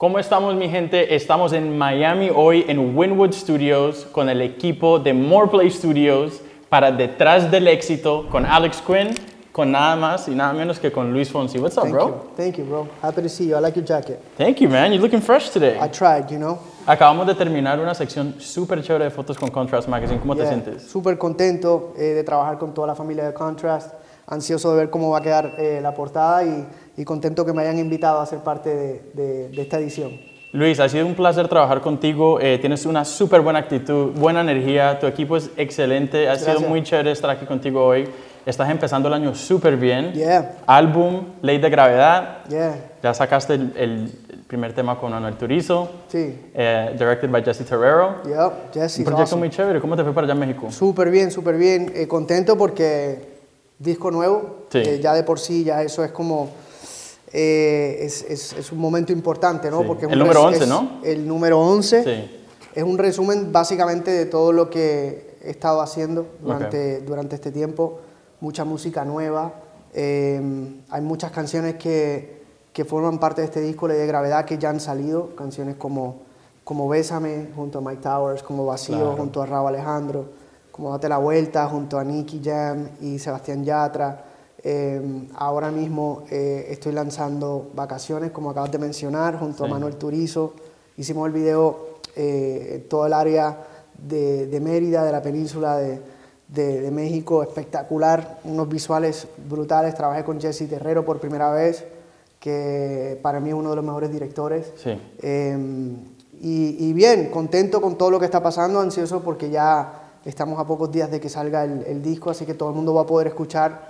¿Cómo estamos mi gente? Estamos en Miami hoy en Winwood Studios con el equipo de More Play Studios para Detrás del Éxito con Alex Quinn, con nada más y nada menos que con Luis Fonsi. What's up, Thank bro? you. Thank you, bro. Happy to see you. I like your jacket. Thank you, man. You're looking fresh today. I tried, you know. Acabamos de terminar una sección súper chévere de fotos con Contrast Magazine. ¿Cómo te Yeah. sientes? Súper contento eh, de trabajar con toda la familia de Contrast. Ansioso de ver cómo va a quedar eh, la portada y, y contento que me hayan invitado a ser parte de, de- de esta edición. Luis, ha sido un placer trabajar contigo. Eh, tienes una súper buena actitud, buena energía. Tu equipo es excelente. Ha sido Gracias. muy chévere estar aquí contigo hoy. Estás empezando el año súper bien. Yeah, Álbum, Ley de Gravedad. yeah, Ya sacaste el, el- primer tema con Manuel Turizo. sí. eh, directed by Jesse Terrero. Yep, Jesse, Un proyecto muy chévere. ¿Cómo te fue para allá en México? Súper bien, súper bien. Eh, contento porque disco nuevo, Sí. ya de por sí, ya eso es como, eh, es, es- es un momento importante, ¿no? Sí. Porque El número res- 11, es ¿no? El número 11. Sí. Es un resumen básicamente de todo lo que he estado haciendo durante, durante este tiempo. Mucha música nueva. eh, hay muchas canciones que, que forman parte de este disco de Gravedad que ya han salido. Canciones como, como Bésame junto a Mike Towers, como Vacío Claro. junto a Raúl Alejandro, como Date la Vuelta junto a Nicky Jam y Sebastián Yatra. Eh, ahora mismo eh, estoy lanzando Vacaciones, como acabas de mencionar, junto Sí. a Manuel Turizo. Hicimos el video eh, en todo el área de, de Mérida, de la península de, de- de México, espectacular, unos visuales brutales. Trabajé con Jesse Terrero por primera vez, que para mí es uno de los mejores directores. Sí. Eh, y, y bien, contento con todo lo que está pasando, ansioso porque ya estamos a pocos días de que salga el, el disco, así que todo el mundo va a poder escuchar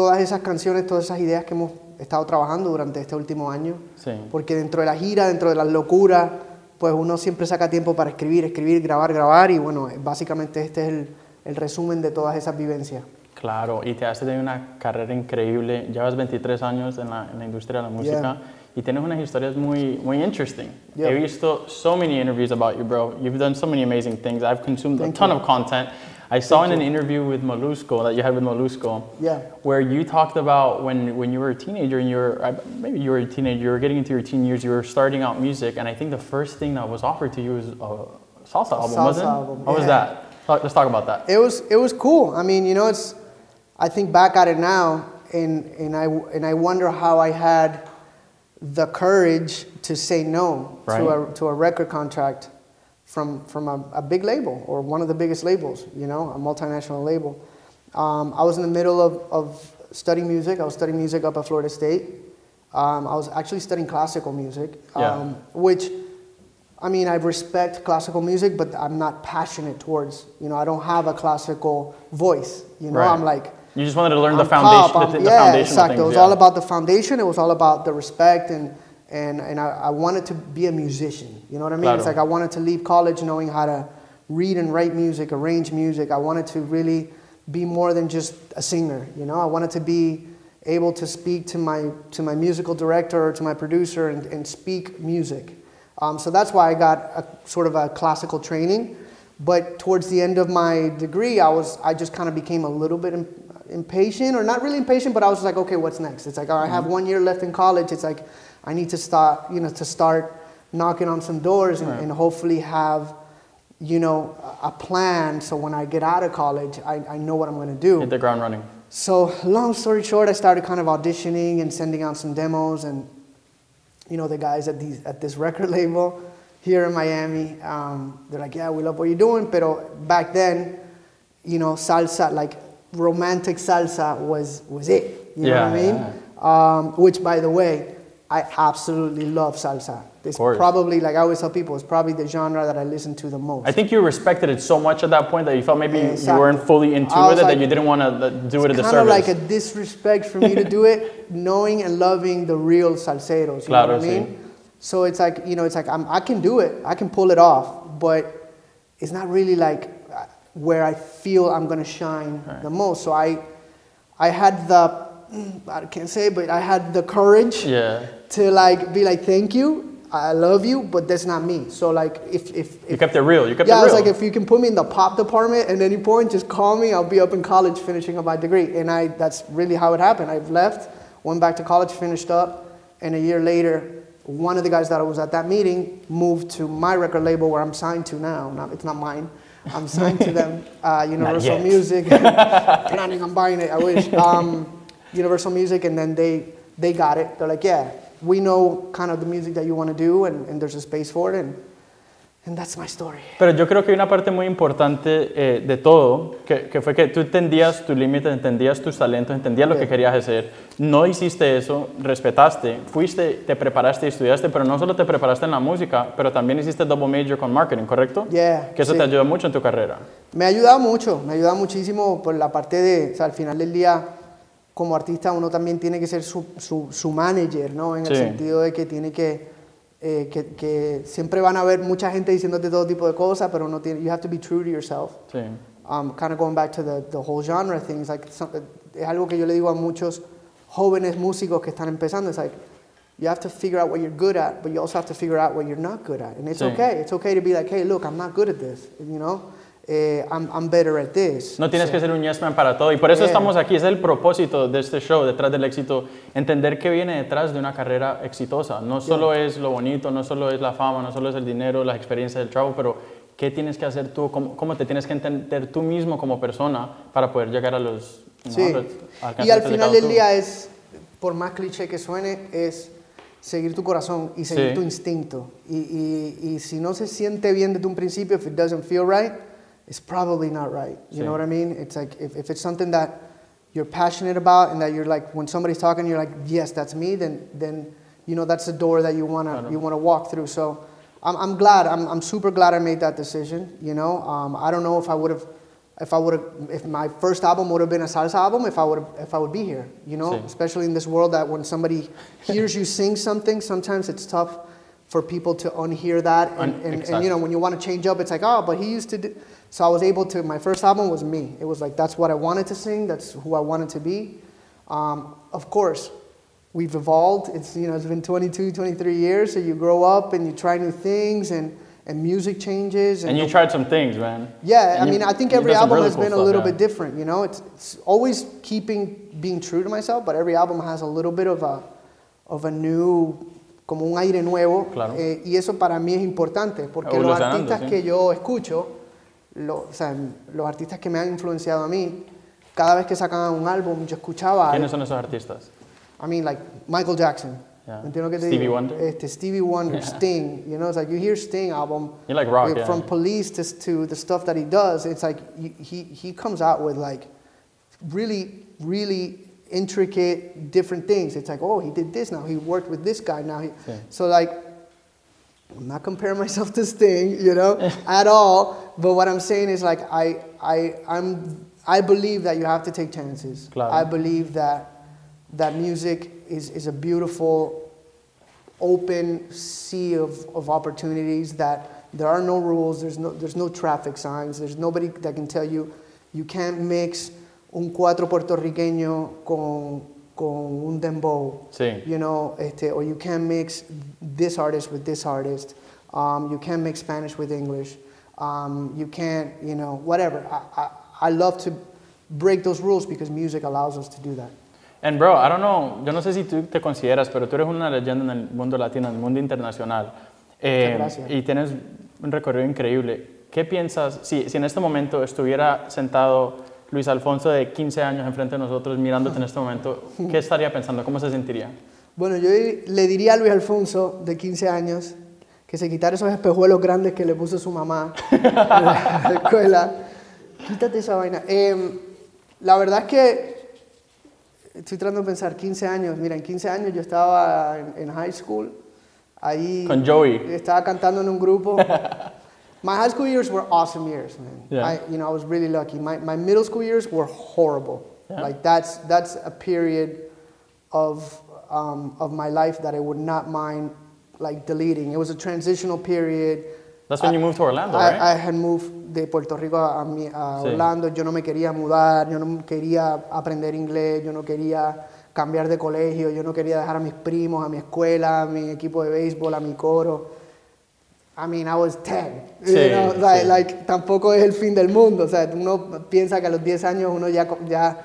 todas esas canciones, todas esas ideas que hemos estado trabajando durante este último año. Sí. Porque dentro de la gira, dentro de las locuras, pues uno siempre saca tiempo para escribir, escribir, grabar, grabar y bueno, básicamente este es el, el resumen de todas esas vivencias. Claro, y te has tenido una carrera increíble. Llevas 23 años en la, en la industria de la música Yeah. y tienes unas historias muy, muy interesting. Yeah. He visto so many interviews about you, bro. You've done so many amazing things. I've consumed Thank a ton you. of content. I saw Thank in an interview with Molusco that you had with Molusco, Yeah. where you talked about when, when you were a teenager and you were, maybe you were a teenager, you were getting into your teen years, you were starting out music, and I think the first thing that was offered to you was a salsa album, salsa wasn't it? album, What was that? Talk- Let's talk about that. It was it was cool. I mean, you know, it's I think back at it now, and and I and I wonder how I had the courage to say no to a to a record contract from from a, a big label or one of the biggest labels. You know, a multinational label. Um, I was in the middle of, of studying music. I was studying music up at Florida State. Um, I was actually studying classical music, Yeah. um, which I mean, I respect classical music, but I'm not passionate towards, you know, I don't have a classical voice. You know, Right. I'm like, You just wanted to learn the I'm foundation, pop, the, the yeah, foundational exactly. things. It was yeah. all about the foundation. It was all about the respect, and and and I, I wanted to be a musician. You know what I mean? It's like I wanted to leave college knowing how to read and write music, arrange music. I wanted to really be more than just a singer. You know, I wanted to be able to speak to my to my musical director or to my producer and, and speak music. Um, so that's why I got a sort of a classical training. But towards the end of my degree, I was I just kind of became a little bit impatient, or not really impatient, but I was like, okay, what's next? It's like I have one year left in college. It's like I need to start, you know, to start knocking on some doors and, Right. and hopefully have, you know, a plan. So when I get out of college, I, I know what I'm going to do. Hit the ground running. So, long story short, I started kind of auditioning and sending out some demos, and you know, the guys at these at this record label here in Miami, um, they're like, "Yeah, we love what you're doing," but back then, you know, salsa, like romantic salsa, was was it. You know what I Yeah, mean? Um, which, by the way, I absolutely love salsa. It's probably, like I always tell people, it's probably the genre that I listen to the most. I think you respected it so much at that point that you felt maybe you weren't fully into it, was that you didn't want to do it a It's kind of like a disrespect for me to do it, knowing and loving the real salseros. You Claro, know what I sí. mean? So it's like you know, it's like I'm, I can do it, I can pull it off, but it's not really like uh, where I feel I'm gonna shine Right. the most. So I, I had the, I can't say, but I had the courage yeah. to like be like, thank you, I love you, but that's not me. So like if if, You kept it real. You kept it real. yeah, I was like, if you can put me in the pop department at any point, just call me. I'll be up in college finishing up my degree. And I, that's really how it happened. I've left, went back to college, finished up, and a year later, one of the guys that I was at that meeting moved to my record label where I'm signed to now. Not, it's not mine. I'm signed to them, uh, Universal. Music. Planning on buying it, I wish. Um, Universal Music, and then they, they got it. They're like, yeah, we know kind of the music that you want to do, and, and there's a space for it, and, and that's my story. Pero yo creo que hay una parte muy importante eh, de todo, que, que fue que tú entendías tus límites, entendías tus talentos, entendías lo que querías hacer, no hiciste eso, respetaste, fuiste, te preparaste y estudiaste, pero no solo te preparaste en la música, pero también hiciste double major con marketing, ¿correcto? Yeah, Que eso sí. te ayudó mucho en tu carrera. Me ha ayudado mucho, me ha ayudado muchísimo por la parte de, o sea, al final del día, como artista uno también tiene que ser su, su, su manager, ¿no? En el Sí. sentido de que tiene que, eh, que, que siempre van a haber mucha gente diciéndote todo tipo de cosas, pero no tiene, you have to be true to yourself. Sí. Um, kind of going back to the, the whole genre thing, like, es algo que yo le digo a muchos jóvenes músicos que están empezando, it's like, you have to figure out what you're good at, but you also have to figure out what you're not good at. And it's Sí. okay, it's okay to be like, hey, look, I'm not good at this, you know? Eh, I'm, I'm better at this. No tienes que ser un yes man para todo. Y por eso Yeah. estamos aquí. Es el propósito de este show, detrás del éxito. Entender qué viene detrás de una carrera exitosa. No solo es lo bonito, no solo es la fama, no solo es el dinero, las experiencias del trabajo, pero qué tienes que hacer tú, cómo, cómo te tienes que entender tú mismo como persona para poder llegar a los... Sí. alcanzar Y al final del tú. día es, por más cliché que suene, es seguir tu corazón y seguir Sí. tu instinto. Y, y, y si no se siente bien desde un principio, if it doesn't feel right, it's probably not right. You Sí. know what I mean? It's like if, if it's something that you're passionate about and that you're like, when somebody's talking, you're like, yes, that's me, then, then you know, that's the door that you want to you wanna walk through. So I'm, I'm glad, I'm, I'm super glad I made that decision, you know? Um, I don't know if I would have if I would have, if my first album would have been a salsa album, if I would, if I would be here, you know, Sí. especially in this world that when somebody hears you sing something, sometimes it's tough for people to unhear that, and, and, and you know, when you want to change up, it's like, oh, but he used to do. So I was able to. My first album was me. It was like that's what I wanted to sing. That's who I wanted to be. Um, of course, we've evolved. It's you know, it's been 22, 23 years. So you grow up and you try new things, and and music changes. And you tried some things, man. Yeah, I you- mean, I think every album really has cool been a little yeah. bit different. You know, it's, it's always keeping being true to myself, but every album has a little bit of a of a new, como un aire nuevo. Claro. Eh, y eso para mí es importante, porque los artistas sí. que yo escucho, lo- o sea, los artistas que me han influenciado a mí, cada vez que sacan un álbum, yo escuchaba. ¿Quiénes son esos artistas? I mean, like Michael Jackson. Yeah. ¿Me entiendes lo que te Stevie digo? Wonder? Este, Stevie Wonder, Sting. You know, it's like you hear Sting album. You like rock, eh, yeah. From Police to, to the stuff that he does, it's like he, he, he comes out with like really, really intricate different things. It's like, oh, he did this now. He worked with this guy now. He, Sí. So like, I'm not comparing myself to Sting, you know, at all. But what I'm saying is like, I, I, I'm, I believe that you have to take chances. Claro. I believe that that music is, is a beautiful, open sea of, of opportunities that there are no rules, there's no, there's no traffic signs, there's nobody that can tell you you can't mix un cuatro puertorriqueño con, con un dembow. Sí. You know, este, or you can't mix this artist with this artist. Um, you can't mix Spanish with English. Um, you can't, you know, whatever. I, I, I love to break those rules because music allows us to do that. And bro, I don't know, yo no sé si tú te consideras, pero tú eres una leyenda en el mundo latino, en el mundo internacional. Eh, gracias. y tienes un recorrido increíble. ¿Qué piensas si, si en este momento estuviera sentado Luis Alfonso de 15 años enfrente de nosotros mirándote en este momento? ¿Qué estaría pensando? ¿Cómo se sentiría? Bueno, yo le diría a Luis Alfonso, de 15 años, que se quitara esos espejuelos grandes que le puso su mamá en la escuela. Quítate esa vaina. Em, la verdad es que estoy tratando de pensar, 15 años. Mira, en 15 años yo estaba en, en high school. Ahí Con Joey. estaba cantando en un grupo. My high school years were awesome years, man. Yeah. I, you know, I was really lucky. My, my middle school years were horrible. Yeah. Like that's that's a period of um, of my life that I would not mind like deleting. It was a transitional period. That's when you moved to Orlando, I, right? I had moved de Puerto Rico a, a mi- a Sí. Orlando. Yo no me quería mudar. Yo no quería aprender inglés. Yo no quería cambiar de colegio. Yo no quería dejar a mis primos, a mi escuela, a mi equipo de béisbol, a mi coro. I mean, I was 10. you Sí, know, like, sí. like, tampoco es el fin del mundo. O sea, uno piensa que a los 10 años uno ya,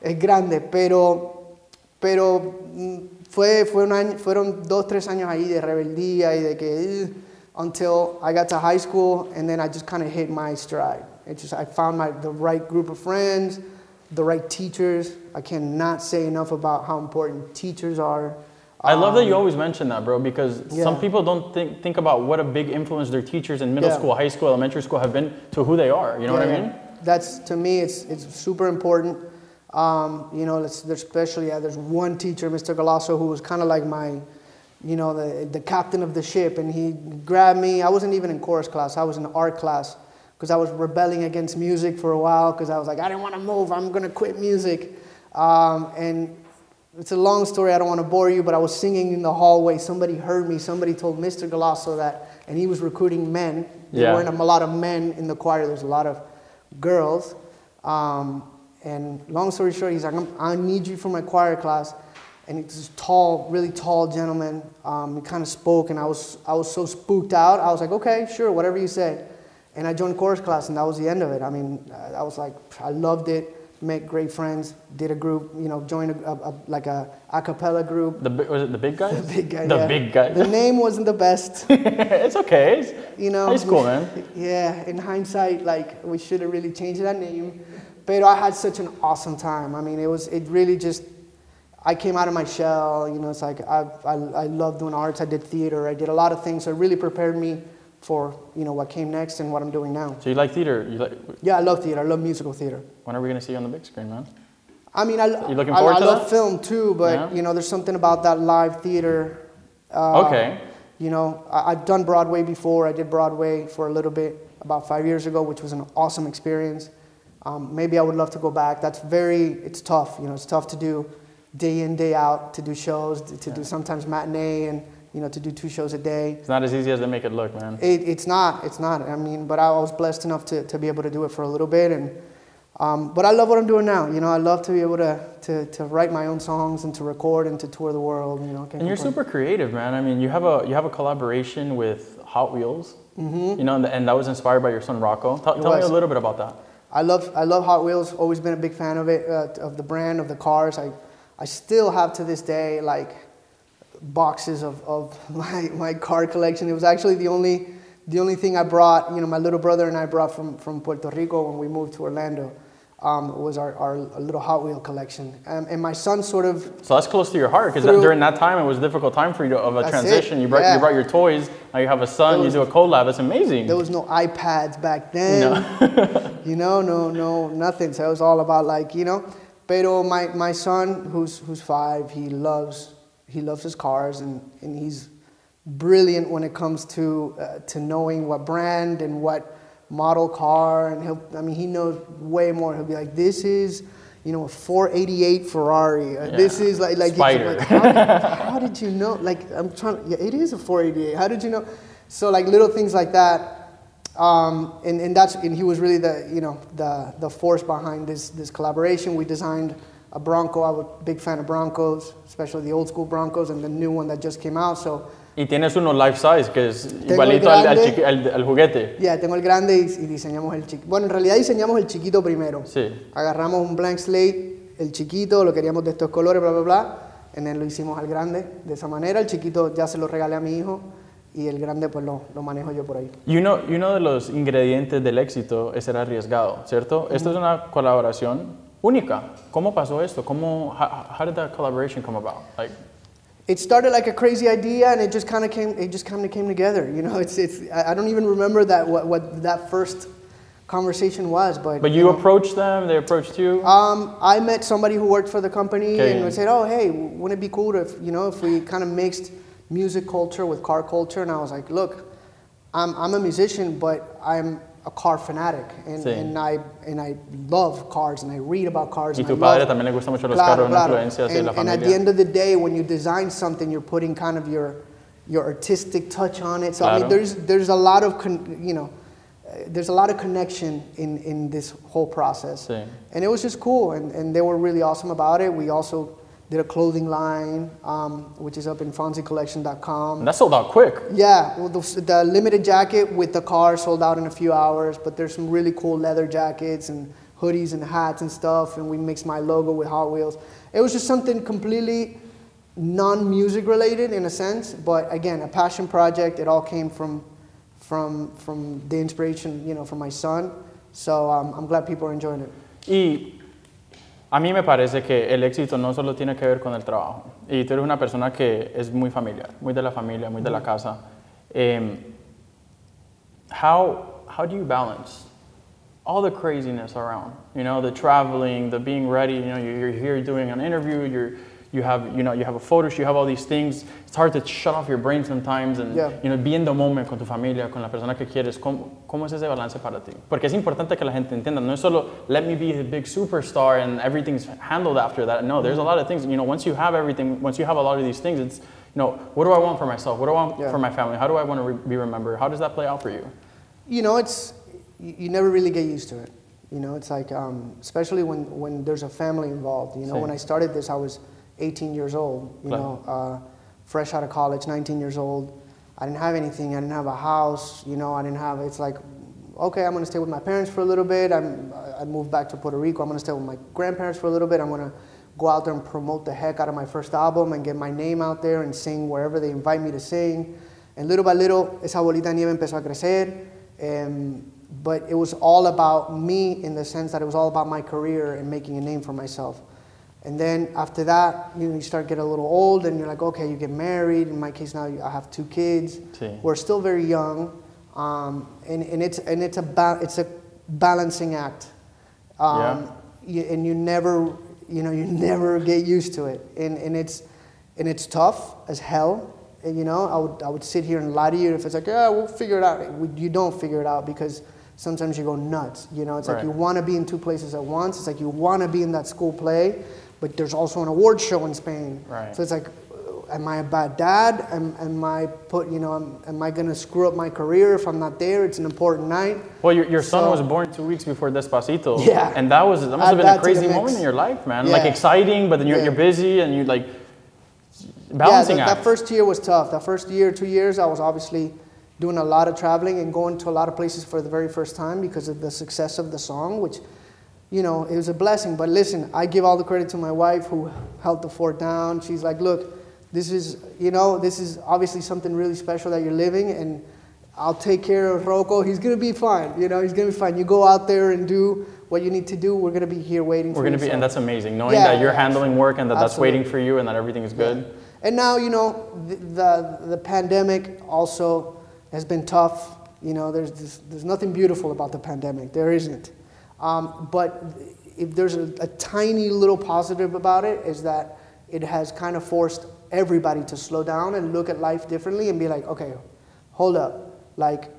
es grande, pero, pero mm, fue, fue un año, fueron dos, tres años ahí de rebeldía y de que, "Ugh," until I got to high school and then I just kind of hit my stride. It just, I found my, the right group of friends, the right teachers. I cannot say enough about how important teachers are. I love that you always mention that, bro, because some people don't think, think about what a big influence their teachers in middle Yeah. school, high school, elementary school have been to who they are. You know what I mean? That's to me, it's it's super important. Um, you know, there's especially yeah, there's one teacher, Mr. Galasso, who was kind of like my, you know, the the captain of the ship, and he grabbed me. I wasn't even in chorus class; I was in art class because I was rebelling against music for a while because I was like, I didn't want to move. I'm gonna quit music, um, and it's a long story. I don't want to bore you, but I was singing in the hallway. Somebody heard me. Somebody told Mr. Galasso that, and he was recruiting men. There Yeah. weren't a lot of men in the choir. There's a lot of girls. Um, and long story short, he's like, "I'm- need you for my choir class. And it's this tall, really tall gentleman. Um, he kind of spoke, and I was, I was so spooked out. I was like, okay, sure, whatever you say. And I joined chorus class, and that was the end of it. I mean, I was like, I loved it. Met great friends. Did a group, you know, joined a, a, a like a a cappella group. The, was it the big guys? The big guy. The yeah. big guys. The name wasn't the best. it's okay. It's, you know. high school, man. Yeah, in hindsight, like we should have really changed that name. But I had such an awesome time. I mean, it was it really just. I came out of my shell. You know, it's like I I, I love doing arts. I did theater. I did a lot of things. So it really prepared me for you know what came next and what I'm doing now. So you like theater? You like? Yeah, I love theater. I love musical theater. When are we gonna see you on the big screen, man? I mean, I, You looking I- forward I, to love that? film too, but Yeah. you know, there's something about that live theater. uh, Okay. You know, I, I've done Broadway before. I did Broadway for a little bit about five years ago, which was an awesome experience. Um, maybe I would love to go back. That's very, it's tough. You know, it's tough to do day in, day out, to do shows, to, to do sometimes matinee, and you know, to do two shows a day. It's not as easy as they make it look, man. It, it's not. It's not. I mean, but I was blessed enough to, to be able to do it for a little bit, and um, but I love what I'm doing now. You know, I love to be able to, to, to write my own songs and to record and to tour the world. You know, And you're super creative, man. I mean, you have a you have a collaboration with Hot Wheels. Mm-hmm. You know, and, and that was inspired by your son Rocco. Tell, It tell me a little bit about that. I love I love Hot Wheels. Always been a big fan of it, uh, of the brand, of the cars. I I still have to this day like boxes of, of my, my car collection. It was actually the only the only thing I brought. You know, my little brother and I brought from from Puerto Rico when we moved to Orlando. Um, was our, our little Hot Wheel collection, um, and my son sort of So that's close to your heart because during that time it was a difficult time for you to, of a transition. it, You brought yeah. you brought your toys. Now you have a son. There you do a collab. That's amazing. There was no iPads back then. you know, no, no, nothing. So it was all about like, you know. Pero my, my son, who's who's five, he loves he loves his cars and, and he's brilliant when it comes to uh, to knowing what brand and what model car and he'll I mean he knows way more. He'll be like, this is you know, a 488 Ferrari. Uh, This is like, like, like how, did, how did you know? Like, I'm trying. Yeah, it is a 488. How did you know? So like little things like that. Um, and, and that's and he was really the you know the the force behind this this collaboration. We designed a Bronco. I'm a big fan of Broncos, especially the old school Broncos and the new one that just came out. So Y tienes uno life size que es el igualito al, al, grande. chiqui- al- al juguete. ya tengo el grande y, y diseñamos el chiquito. Bueno, en realidad diseñamos el chiquito primero. Sí. Agarramos un blank slate, el chiquito, lo queríamos de estos colores, bla bla bla. En él lo hicimos al grande de esa manera. El chiquito ya se lo regalé a mi hijo y el grande pues lo, lo manejo yo por ahí. Y uno, y uno de los ingredientes del éxito es ser arriesgado, ¿cierto? Esto es una colaboración única. ¿Cómo pasó esto? ¿Cómo, how, how did that collaboration come about? Like, it started like a crazy idea and it just kind of came it just kind of came together you know it's it's i don't even remember that what, what that first conversation was but but you know, approached them, they approached you. um, i met somebody who worked for the company Okay. and we said oh hey wouldn't it be cool if you know if we kind of mixed music culture with car culture and i was like look i'm, I'm a musician but i'm a car fanatic and, Sí. and i and i love cars and i read about cars y and tu I padre love- también le gusta mucho los Claro, carros, una claro. influencia And, la and at the end of the day, when you design something, you're putting kind of your your artistic touch on it. So I mean, there's there's a lot of con, you know, uh, there's a lot of connection in in this whole process. Sí. And it was just cool, and, and they were really awesome about it. We also did a clothing line, um, which is up in FonsiCollection.com. And that sold out quick. Yeah, well, the, the limited jacket with the car sold out in a few hours, but there's some really cool leather jackets and hoodies and hats and stuff, and we mixed my logo with Hot Wheels. It was just something completely non-music related in a sense, but again, a passion project. It all came from, from, from the inspiration, you know, from my son. So um, I'm glad people are enjoying it. Y a mí me parece que el éxito no solo tiene que ver con el trabajo. Y tú eres una persona que es muy familiar, muy de la familia, muy de la casa. Em, how, how do you balance all the craziness around? You know, the traveling, the being ready. You know, you're here doing an interview. You're you have you know you have a photo shoot. You have all these things. It's hard to shut off your brain sometimes and Yeah. you know be in the moment con tu familia, con la persona que quieres. ¿Cómo, cómo es ese balance para ti? Porque es importante que la gente entienda. No es solo let me be a big superstar and everything's handled after that. No, there's a lot of things. You know, once you have everything, once you have a lot of these things, it's you know what do I want for myself? What do I want Yeah. for my family? How do I want to re- be remembered? How does that play out for you? you know, it's you, never really get used to it. You know, it's like um, especially when, when there's a family involved. You know, Sí. when I started this, I was 18 years old. You know, uh, fresh out of college, 19 years old. I didn't have anything. I didn't have a house. You know, I didn't have. It's like, okay, I'm gonna stay with my parents for a little bit. I'm, I moved back to Puerto Rico. I'm gonna stay with my grandparents for a little bit. I'm gonna go out there and promote the heck out of my first album and get my name out there and sing wherever they invite me to sing. And little by little, esa bolita nieve empezó a crecer. Um, but it was all about me in the sense that it was all about my career and making a name for myself. And then after that, you know, you start getting a little old, and you're like, okay, you get married. In my case now, I have two kids. Sí. We're still very young, um, and, and it's and it's a ba- it's a balancing act. Um, you, and you never, you know, you never get used to it, and, and it's and it's tough as hell. And, you know, I would I would sit here and lie to you if it's like, yeah, we'll figure it out. You don't figure it out because sometimes you go nuts. You know, it's like you want to be in two places at once. It's like you want to be in that school play, but there's also an award show in Spain. Right. So it's like, am I a bad dad? Am, am I put, you know, am, am I gonna screw up my career if I'm not there? It's an important night. Well, your, your son So- was born two weeks before Despacito. Yeah. And that was that must have been a crazy moment in your life, man. Like exciting, but then you're, Yeah. you're busy and you're like Yeah, balancing that, act. that first year was tough. That first year, two years, I was obviously doing a lot of traveling and going to a lot of places for the very first time because of the success of the song, which, you know, it was a blessing. But listen, I give all the credit to my wife who held the fort down. She's like, look, this is, you know, this is obviously something really special that you're living, and I'll take care of Rocco. He's gonna be fine. You know, he's gonna be fine. You go out there and do what you need to do. We're gonna be here waiting We're for gonna you. be, So- and that's amazing. Knowing Yeah, that you're handling work and that that's waiting for you and that everything is good. And now, you know, the, the, the pandemic also has been tough. You know, there's, this, there's nothing beautiful about the pandemic. There isn't. Um, but if there's a, a tiny little positive about it is that it has kind of forced everybody to slow down and look at life differently and be like, okay, hold up. Like,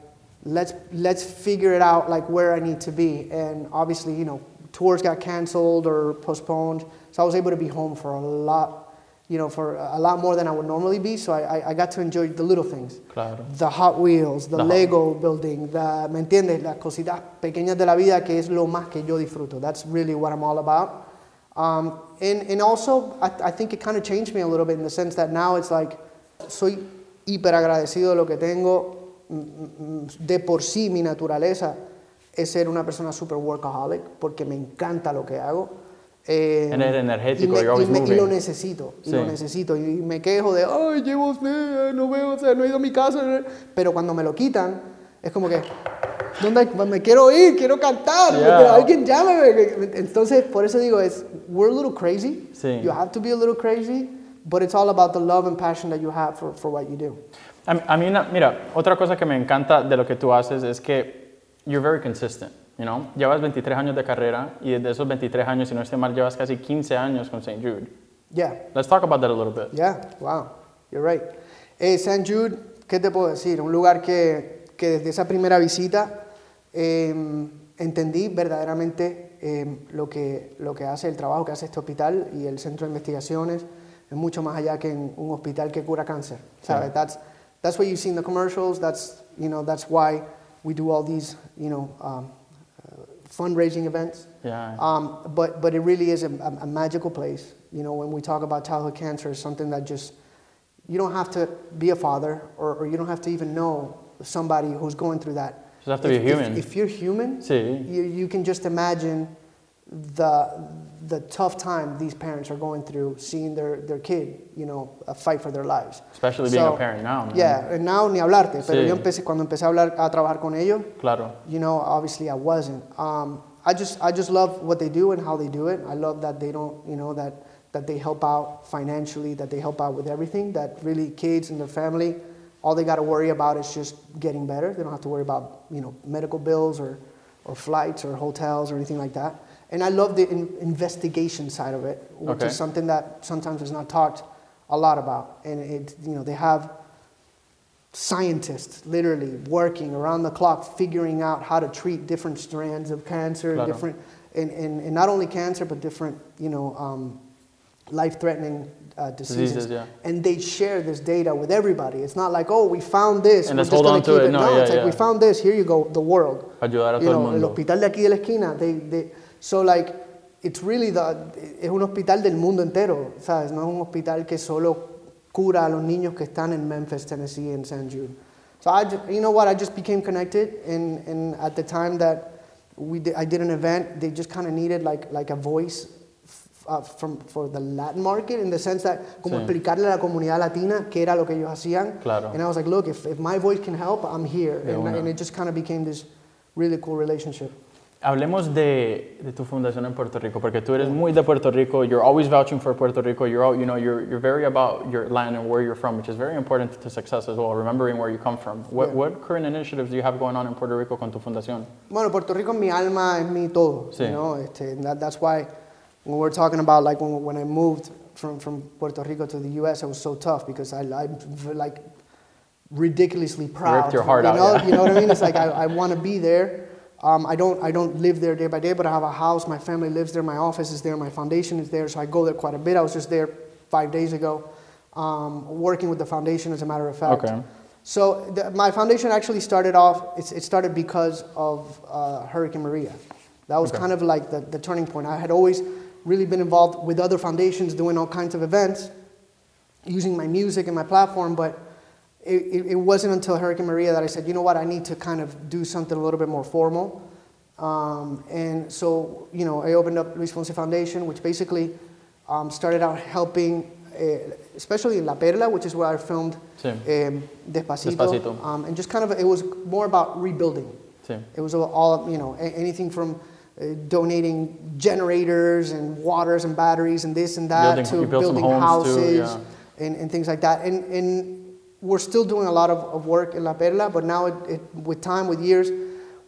let's, let's figure it out, like, where I need to be. And obviously, you know, tours got canceled or postponed. So I was able to be home for a lot you know, for a lot more than I would normally be. So I, I, got to enjoy the little things. Claro. The Hot Wheels, the, The Hot- Lego building, the, ¿me entiendes? Las cositas pequeñas de la vida que es lo más que yo disfruto. That's really what I'm all about. Um, and, and also, I, I think it kind of changed me a little bit in the sense that now it's like, soy hiper agradecido de lo que tengo. Mm, mm, De por sí, mi naturaleza es ser una persona super workaholic porque me encanta lo que hago. Eh, And eres energético, y me- always y me- y lo necesito, y lo Sí. necesito. Y me quejo de, ay, llevo, no veo, o sea, no he ido a mi casa. Pero cuando me lo quitan, es como que, ¿dónde me quiero ir, quiero cantar, Yeah. alguien llámeme. Entonces, por eso digo, es, we're a little crazy. Sí. You have to be a little crazy, but it's all about the love and passion that you have for, for what you do. A, a mí, una- mira, otra cosa que me encanta de lo que tú haces es que you're very consistent, you know? Llevas 23 años de carrera y desde esos 23 años, si no estoy mal, llevas casi 15 años con St. Jude. Yeah. Let's talk about that a little bit. Yeah, wow, you're right. Eh, St. Jude, ¿qué te puedo decir? Un lugar que, que desde esa primera visita eh, entendí verdaderamente eh, lo, que, lo que hace, el trabajo que hace este hospital y el centro de investigaciones. Es mucho más allá que en un hospital que cura cáncer. ¿sabes? That's, that's what you see in the commercials. That's, you know, that's why we do all these you know, um, fundraising events. Yeah. Um, but, but it really is a, a, a magical place. You know, when we talk about childhood cancer, it's something that just, you don't have to be a father or, or you don't have to even know somebody who's going through that. Just have to be If- human. If, if you're human, Sí. you, you can just imagine the the tough time these parents are going through seeing their, their kid, you know, uh, fight for their lives. Especially being a parent now, man. Yeah, and now ni hablarte, pero Sí. yo empecé, cuando empecé a, hablar, a trabajar con ellos, Claro. you know, obviously I wasn't. Um, I just I just love what they do and how they do it. I love that they don't, you know, that that they help out financially, that they help out with everything. That really kids and their family, all they got to worry about is just getting better. They don't have to worry about you know medical bills or or flights or hotels or anything like that. And I love the in, investigation side of it, which Okay. is something that sometimes is not talked a lot about. And it, you know, they have scientists literally working around the clock figuring out how to treat different strands of cancer Claro. different and, and, and not only cancer but different you know um, life-threatening uh, diseases, Diseases, yeah. and they share this data with everybody it's not like oh we found this And we're just gonna keep it. it No, no, yeah, it's like yeah. we found this here you go the world Ayudar a you todo know, el mundo. hospital de aquí de la esquina, they, they, so like, it's really the, es un hospital del mundo entero, ¿sabes? No es un hospital que solo cura a los niños que están en Memphis, Tennessee, and San Jude. So I, you know what, I just became connected, and, and at the time that we did, I did an event, they just kind of needed like, like a voice uh, from, for the Latin market, in the sense that, como Sí. explicarle a la comunidad latina qué era lo que ellos hacían. Claro. And I was like, look, if, if my voice can help, I'm here. And, and it just kind of became this really cool relationship. Hablemos de, de tu fundación en Puerto Rico, porque tú eres muy de Puerto Rico. You're always vouching for Puerto Rico. You're, all, you know, you're, you're very about your land and where you're from, which is very important to success as well, remembering where you come from. What, Yeah. what current initiatives do you have going on in Puerto Rico con tu fundación? Bueno, Puerto Rico es mi alma, es mi todo. Sí. You know, este, and that, that's why when we're talking about like when, when I moved from, from Puerto Rico to the U.S., it was so tough because I, I'm like ridiculously proud. your heart you out, know? yeah. You know what I mean? It's like I, I want to be there. Um, I don't I don't live there day by day, but I have a house. My family lives there. My office is there. My foundation is there. So I go there quite a bit. I was just there five days ago, um, working with the foundation. As a matter of fact. Okay. So the, my foundation actually started off, it's, it started because of uh, Hurricane Maria. That was Okay. kind of like the, the turning point. I had always really been involved with other foundations doing all kinds of events, using my music and my platform, but it, it, wasn't until Hurricane Maria that I said, you know what, I need to kind of do something a little bit more formal. Um, and so, you know, I opened up Luis Fonsi Foundation, which basically um, started out helping, uh, especially in La Perla, which is where I filmed Sí. um, Despacito. Despacito. Um, and just kind of, it was more about rebuilding. Sí. It was all, you know, a- anything from uh, donating generators and waters and batteries and this and that Building- to you built some building homes too, houses yeah. and, and things like that. And, and we're still doing a lot of, of work in La Perla, but now it, it, with time, with years,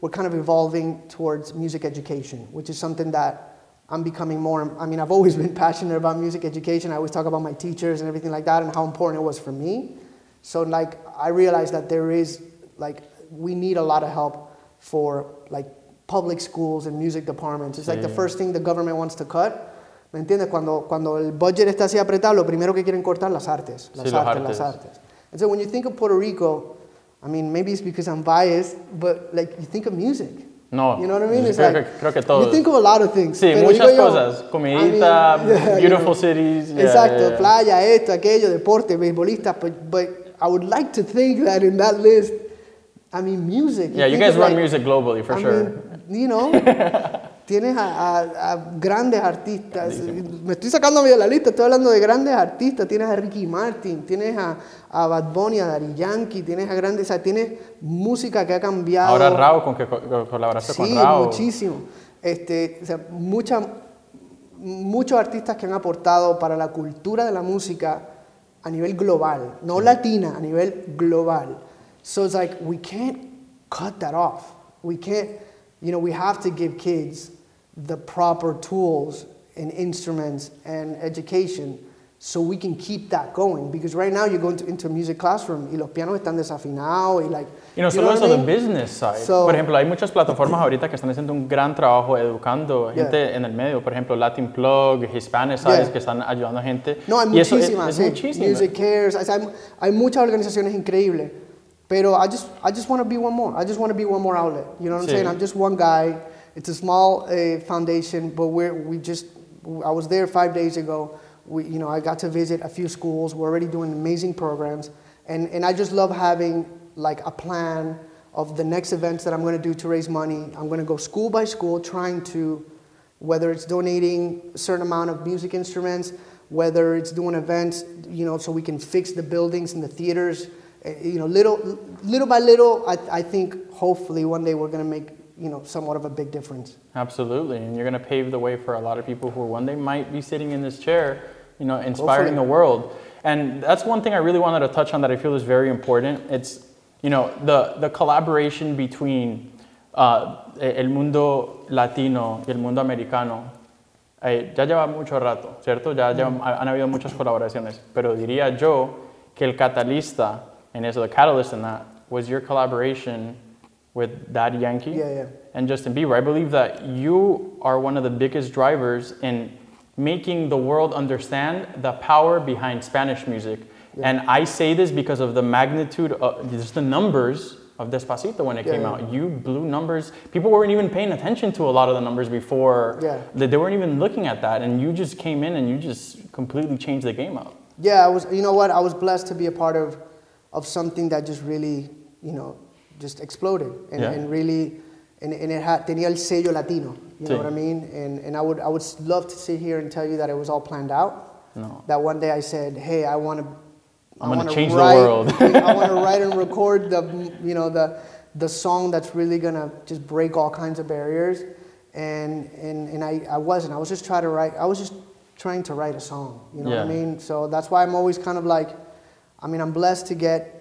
we're kind of evolving towards music education, which is something that I'm becoming more. I mean, I've always been passionate about music education. I always talk about my teachers and everything like that and how important it was for me. So, like, I realized that there is, like, we need a lot of help for, like, public schools and music departments. It's like the first thing the government wants to cut. ¿Me entiendes? Cuando, cuando el budget está así apretado, lo primero que quieren cortar las artes. Las Sí, artes, las artes. And so when you think of Puerto Rico, I mean, maybe it's because I'm biased, but like you think of music. No, You know what I mean? It's creo, like, que, creo que todos. You think of a lot of things. Sí, muchas yo, cosas. I mean, yeah, beautiful know. cities. yeah, Exacto, yeah, yeah. playa, esto, aquello, deporte, beisbolistas, but, but I would like to think that in that list, I mean, music. Yeah, you guys run like, music globally for I sure. mean, you know, tienes a, a- a grandes artistas. Me estoy sacando de la lista, estoy hablando de grandes artistas. Tienes a Ricky Martin, tienes a, a Bad Bunny, a Daddy Yankee, tienes a grandes, o sea, tienes música que ha cambiado. Ahora Rao, con que co- co- colaboraste Sí, con Rao. muchísimo. Este, o sea, mucha- muchos artistas que han aportado para la cultura de la música a nivel global, no latina, a nivel global. So it's like we can't cut that off. We can't, you know, we have to give kids the proper tools and instruments and education so we can keep that going. Because right now you go into, into a music classroom y los pianos están desafinados y like. You know eso, I the business side. So- por ejemplo, hay muchas plataformas ahorita que están haciendo un gran trabajo educando Yeah. gente en el medio. Por ejemplo, Latin Plug, Hispanicize, Yeah. que están ayudando a gente. No, hay y eso es- muchísimas. es, eh, sí. muchísimas. Music Cares. hay, hay muchas organizaciones increíbles. Pero I just, I just want to be one more. I just want to be one more outlet. You know what I'm Sí. saying? I'm just one guy. It's a small uh, foundation, but we're, we just, I was there five days ago. We, you know, I got to visit a few schools. We're already doing amazing programs. And, and I just love having like a plan of the next events that I'm going to do to raise money. I'm going to go school by school trying to whether it's donating a certain amount of music instruments, whether it's doing events, you know, so we can fix the buildings and the theaters. Uh, You know, little, little by little, I, I think hopefully one day we're going to make, you know, somewhat of a big difference. Absolutely, and you're going to pave the way for a lot of people who one day might be sitting in this chair, you know, inspiring the world. And that's one thing I really wanted to touch on that I feel is very important. It's, you know, the, the collaboration between uh, el mundo latino y el mundo americano. Eh, ya lleva mucho rato, ¿cierto? Ya lleva- han habido muchas colaboraciones, pero diría yo que el catalista en eso, the catalyst in that, was your collaboration with Daddy Yankee Yeah, yeah. and Justin Bieber. I believe that you are one of the biggest drivers in making the world understand the power behind Spanish music. And I say this because of the magnitude of just the numbers of Despacito when it Yeah, came yeah. out. You blew numbers. People weren't even paying attention to a lot of the numbers before. Yeah. They, they weren't even looking at that. And you just came in and you just completely changed the game up. Yeah, I was. You know what? I was blessed to be a part of, of something that just really, you know, just exploded and, Yeah. and really, and, and it had tenía el sello latino. You know what I mean? And and I would I would love to sit here and tell you that it was all planned out. No. That one day I said, hey, I want to. I'm gonna change the world. I want to write and record the, you know, the, the song that's really gonna just break all kinds of barriers. And, and, and I, I wasn't. I was just trying to write. I was just trying to write a song. You know what I mean? So that's why I'm always kind of like, I mean, I'm blessed to get,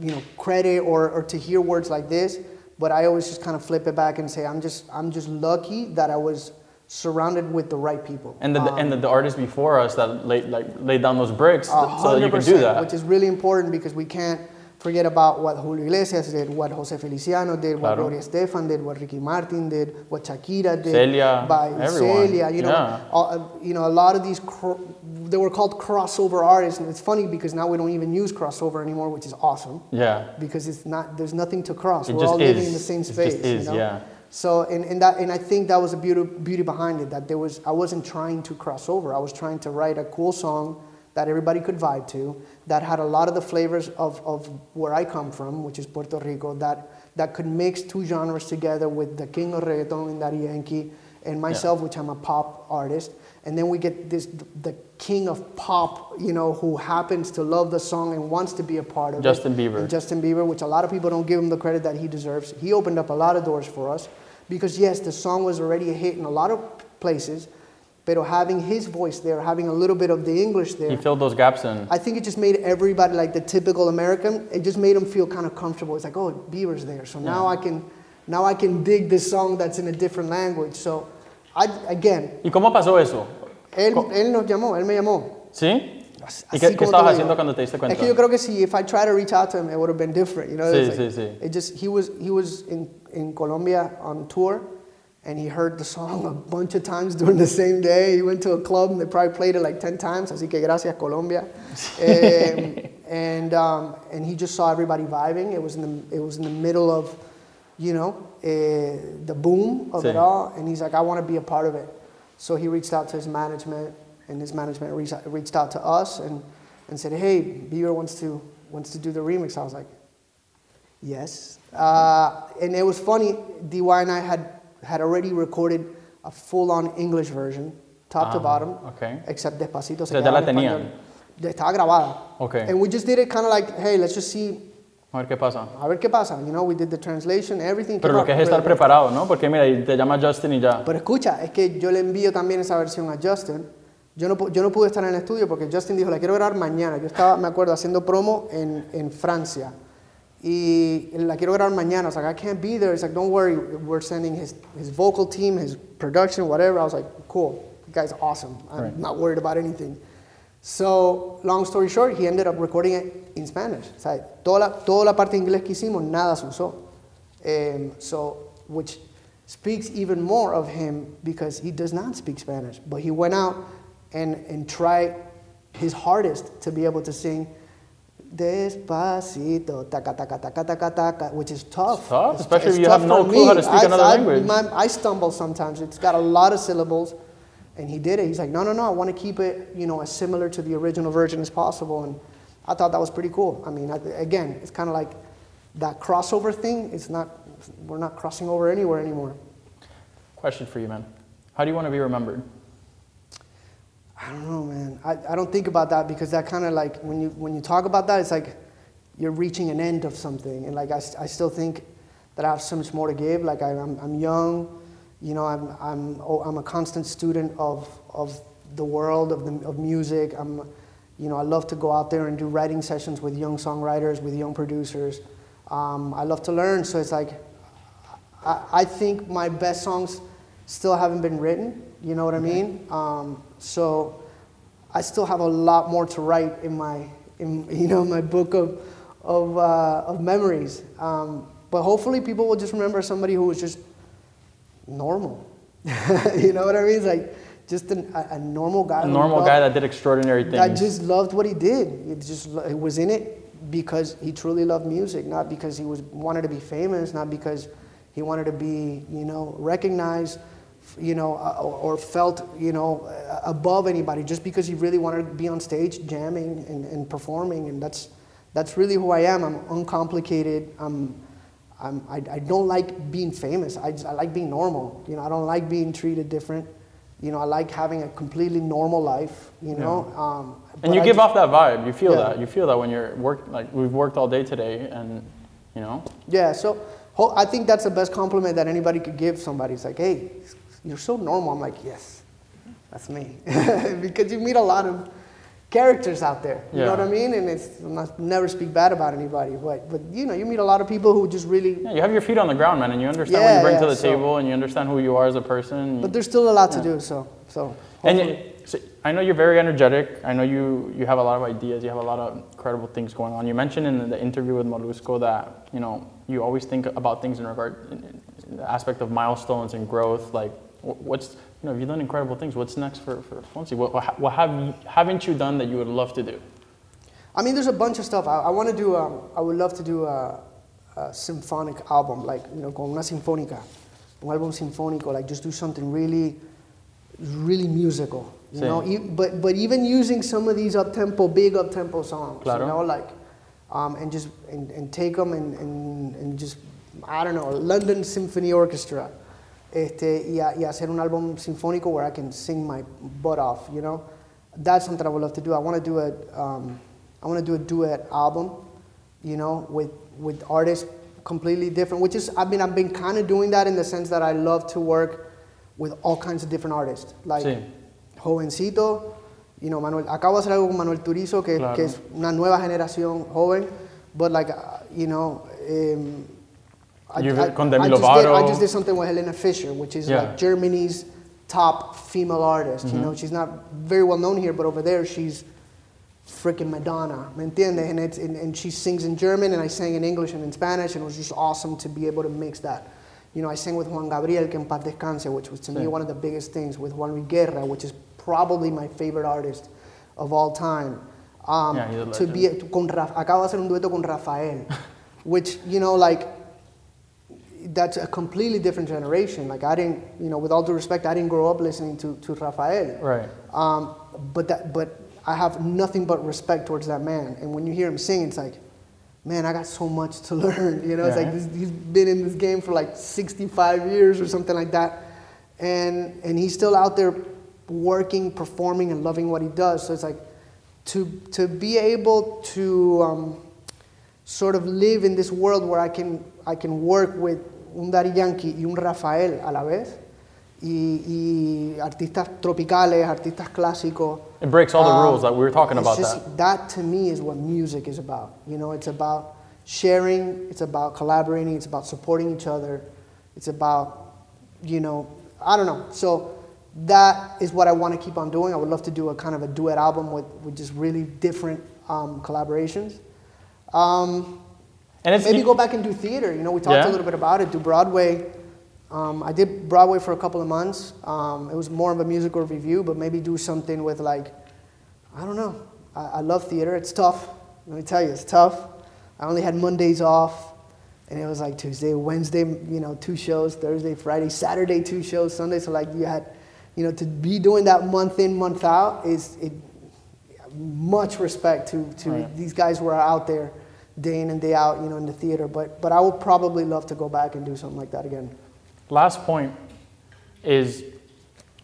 you know, credit or, or to hear words like this. But I always just kind of flip it back and say, I'm just, I'm just lucky that I was surrounded with the right people. And the, Um, and the, the artists before us that laid, like, laid down those bricks so that you can do that. Which is really important because we can't forget about what Julio Iglesias did, what Jose Feliciano did, what Gloria Estefan did, what Ricky Martin did, what Shakira did, Celia, by everyone. Celia, you know, Yeah. all- you know, a lot of these they were called crossover artists, and it's funny because now we don't even use crossover anymore, which is awesome yeah. because it's not there's nothing to cross. It We're all living is. in the same It just space. is, you know? yeah. So and, and that and I think that was a beauty beauty behind it that there was I wasn't trying to cross over. I was trying to write a cool song that everybody could vibe to, that had a lot of the flavors of, of where I come from, which is Puerto Rico, that that could mix two genres together with the king of reggaeton and Daddy Yankee and myself, which I'm a pop artist. And then we get this the king of pop, you know, who happens to love the song and wants to be a part of Justin it. Bieber. And Justin Bieber, which a lot of people don't give him the credit that he deserves. He opened up a lot of doors for us because yes, the song was already a hit in a lot of places, but having his voice there, having a little bit of the English there, He filled those gaps in. I think it just made everybody like the typical American. It just made them feel kind of comfortable. It's like, oh, Bieber's there, so now I can, now I can dig this song that's in a different language. So, I again, ¿Y cómo pasó eso? Él, él nos llamó, él me llamó. ¿Sí? ¿Y qué, qué estabas haciendo cuando te diste cuenta? Es que yo creo que si if I tried to reach out to him, it would have been different. You know, Sí, like- sí, sí. It just he was he was in in Colombia on tour, and he heard the song a bunch of times during the same day. He went to a club and they probably played it like ten times. Así que gracias Colombia. um, and um, and he just saw everybody vibing. It was in the it was in the middle of, you know, eh, the boom of Sí. it all, and he's like, I want to be a part of it. So he reached out to his management, and his management reached out, reached out to us and, and said, Hey, Bieber wants to wants to do the remix. I was like, Yes. Uh, and it was funny. DY and I had had already recorded a full-on English version, top to Ah, bottom, okay. except Despacito. se O sea, ya la en tenían. Estaba grabada. Okay. And we just did it kind of like, hey, let's just see, A ver qué pasa. a ver qué pasa. You know, we did the translation, everything. Pero lo que es estar preparado, ¿no? Porque mira, te llama Justin y ya. Pero escucha, es que yo le envío también esa versión a Justin. Yo no, yo no pude estar en el estudio porque Justin dijo, la quiero grabar mañana. Yo estaba, me acuerdo, haciendo promo en, en Francia. Y la quiero grabar mañana. I was like, I can't be there. He's like, don't worry. We're sending his, his vocal team, his production, whatever. I was like, cool. The guy's awesome. I'm Right. not worried about anything. So, long story short, he ended up recording it in Spanish. O sea, toda la, toda la parte inglés que hicimos, nada se usó. Um, so, which speaks even more of him because he does not speak Spanish. But he went out and, and tried his hardest to be able to sing Despacito, taka, taka, taka, taka, taka, which is tough. It's tough, especially it's if you have no clue how to speak I, another I, language. my- I stumble sometimes. It's got a lot of syllables. And he did it. He's like, no, no, no, I want to keep it, you know, as similar to the original version as possible. And I thought that was pretty cool. I mean, I, again, it's kind of like that crossover thing. It's not, we're not crossing over anywhere anymore. Question for you, man. How do you want to be remembered? I don't know, man. I, I don't think about that because that kind of like when you when you talk about that, it's like you're reaching an end of something, and like I, I still think that I have so much more to give. Like I, I'm I'm young, you know. I'm I'm oh, I'm a constant student of of the world of the of music. I'm, you know, I love to go out there and do writing sessions with young songwriters, with young producers. Um, I love to learn, so it's like I, I think my best songs still haven't been written. You know what I mean? Um, so I still have a lot more to write in my, in, you know, my book of, of, uh, of memories. Um, but hopefully people will just remember somebody who was just normal. you know what I mean? It's like just an, a, a normal guy. A normal loved- guy that did extraordinary things. that just loved what he did. It just he was in it because he truly loved music, not because he was wanted to be famous, not because he wanted to be you know recognized, you know, uh, or, or felt you know uh, above anybody. Just because he really wanted to be on stage jamming and, and performing, and that's that's really who I am. I'm uncomplicated. I'm, I'm I, I don't like being famous. I, just, I like being normal. You know, I don't like being treated different. You know, I like having a completely normal life. You know, um, and you I give just- off that vibe. You feel Yeah. that. You feel that when you're work. Like we've worked all day today, and you know. Yeah, so ho- I think that's the best compliment that anybody could give somebody. It's like, hey, you're so normal. I'm like, yes, that's me. because you meet a lot of characters out there. You know what I mean? And it's I'm not never speak bad about anybody, but but you know, you meet a lot of people who just really. Yeah, you have your feet on the ground, man, and you understand what you bring yeah, to the so- table, and you understand who you are as a person. But there's still a lot to do. So so. And hopefully- you, so I know you're very energetic. I know you, you have a lot of ideas. You have a lot of incredible things going on. You mentioned in the interview with Molusco that you know you always think about things in regard in, in the aspect of milestones and growth. Like what's you know you've done incredible things. What's next for for Fonsi? What, what, have you, haven't you done that you would love to do? I mean, there's a bunch of stuff. I, I want to do. Um, I would love to do a, a symphonic album, like you know, con una sinfónica, un álbum sinfónico. Like just do something really, really musical. You Sí. know, E- but but even using some of these up tempo, big up tempo songs. Claro. You know, like, um, and just and, and take them and, and, and just I don't know, London Symphony Orchestra. Este, y, a- y hacer un álbum sinfónico where I can sing my butt off, you know? That's something I would love to do. I want to do a, um, I want to do a duet album, you know, with, with artists completely different, which is, I mean, I've been kind of doing that in the sense that I love to work with all kinds of different artists. Like, Sí. Jovencito, you know, Manuel, acabo de hacer algo con Manuel Turizo, que, Claro. que es una nueva generación joven, but like, uh, you know, um, I, You've- I- con Demi I just did, I just did something with Helene Fischer, which is Yeah. like Germany's top female artist. You know, she's not very well known here, but over there she's freaking Madonna. ¿Me entiendes? And, it's, and, and she sings in German, and I sang in English and in Spanish, and it was just awesome to be able to mix that. You know, I sang with Juan Gabriel, que en paz descanse, which was to me one of the biggest things, with Juan Luis Guerra, which is probably my favorite artist of all time. Um, Yeah, to be, con Ra- acabo de hacer un dueto con Rafael, which, you know, like, that's a completely different generation. Like I didn't, you know, with all due respect, I didn't grow up listening to, to Rafael. Right. Um, but that, but I have nothing but respect towards that man. And when you hear him sing, it's like, man, I got so much to learn. You know, it's like this, he's been in this game for like 65 years or something like that, and and he's still out there working, performing, and loving what he does. So it's like to to be able to um, sort of live in this world where I can I can work with un Daddy Yankee y un Rafael a la vez. Y, y artistas tropicales, artistas clásicos. It breaks all the Um, rules. that we were talking about just- that. That to me is what music is about. You know, it's about sharing, it's about collaborating, it's about supporting each other, it's about, you know, I don't know. So that is what I want to keep on doing. I would love to do a kind of a duet album with, with just really different um, collaborations. Um, And it's maybe go back and do theater. You know, we talked Yeah. a little bit about it. Do Broadway. Um, I did Broadway for a couple of months. Um, it was more of a musical revue, but maybe do something with like, I don't know. I, I love theater. It's tough. Let me tell you, it's tough. I only had Mondays off, and it was like Tuesday, Wednesday, you know, two shows. Thursday, Friday, Saturday, two shows. Sunday. So like you had, you know, to be doing that month in, month out is it. Much respect to to Right. these guys who are out there day in and day out, you know, in the theater. But but I would probably love to go back and do something like that again. last point is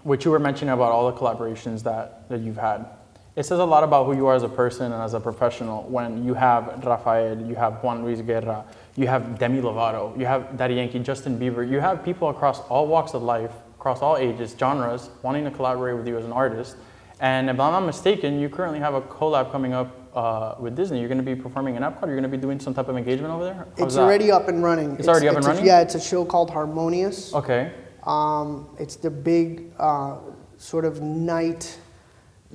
what you were mentioning about all the collaborations that, that you've had, it says a lot about who you are as a person and as a professional when you have Rafael, you have Juan Luis Guerra, you have Demi Lovato, you have Daddy Yankee, Justin Bieber, you have people across all walks of life, across all ages, genres, wanting to collaborate with you as an artist. And if I'm not mistaken, you currently have a collab coming up uh, with Disney. You're going to be performing in Epcot. You're going to be doing some type of engagement over there. How's It's that? already up and running. It's already up and a- running? yeah, it's a show called Harmonious. Okay. Um, it's the big uh, sort of night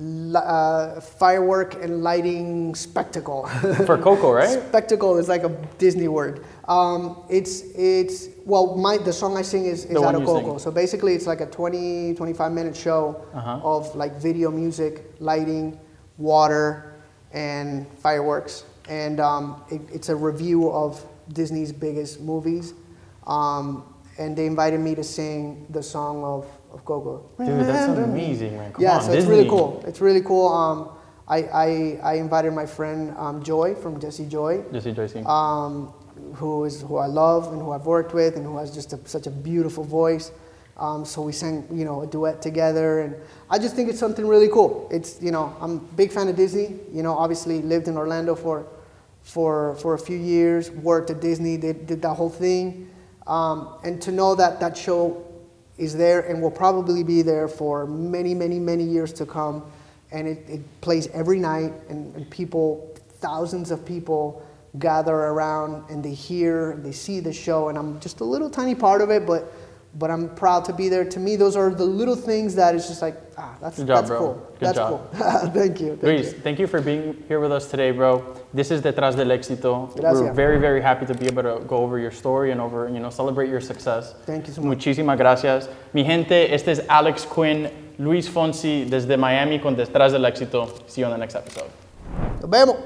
uh, firework and lighting spectacle. For Coco, right? spectacle is like a Disney word. Um, it's it's well, my the song I sing is, is out of Coco. sing. So basically, it's like a 20 25 minute show Uh-huh. of like video music, lighting, water, and fireworks. And um, it, it's a review of Disney's biggest movies. Um, and they invited me to sing the song of, of Coco. Dude, that's amazing, man. Come yeah, on, so it's really cool. It's really cool. Um, I, I, I invited my friend um, Joy from Jesse Joy, Jesse Joycey. um, who is who I love and who I've worked with and who has just a, such a beautiful voice. Um, so we sang, you know, a duet together, and I just think it's something really cool. It's, you know, I'm a big fan of Disney. You know, obviously lived in Orlando for, for, for a few years, worked at Disney, did, did that whole thing, um, and to know that that show is there and will probably be there for many, many, many years to come, and it, it plays every night, and, and people, thousands of people gather around and they hear and they see the show and i'm just a little tiny part of it but but i'm proud to be there to me those are the little things that is just like ah that's, Good job, that's bro. cool Good that's job. cool thank you thank Luis, you. thank you for being here with us today, bro. This is Detrás del Éxito. Gracias. We're very, very happy to be able to go over your story and over, you know, celebrate your success. Thank you so much. Muchísimas gracias. Mi gente, este es Alex Quin, Luis Fonsi desde Miami con Detrás del Éxito. See you on the next episode. nos vemos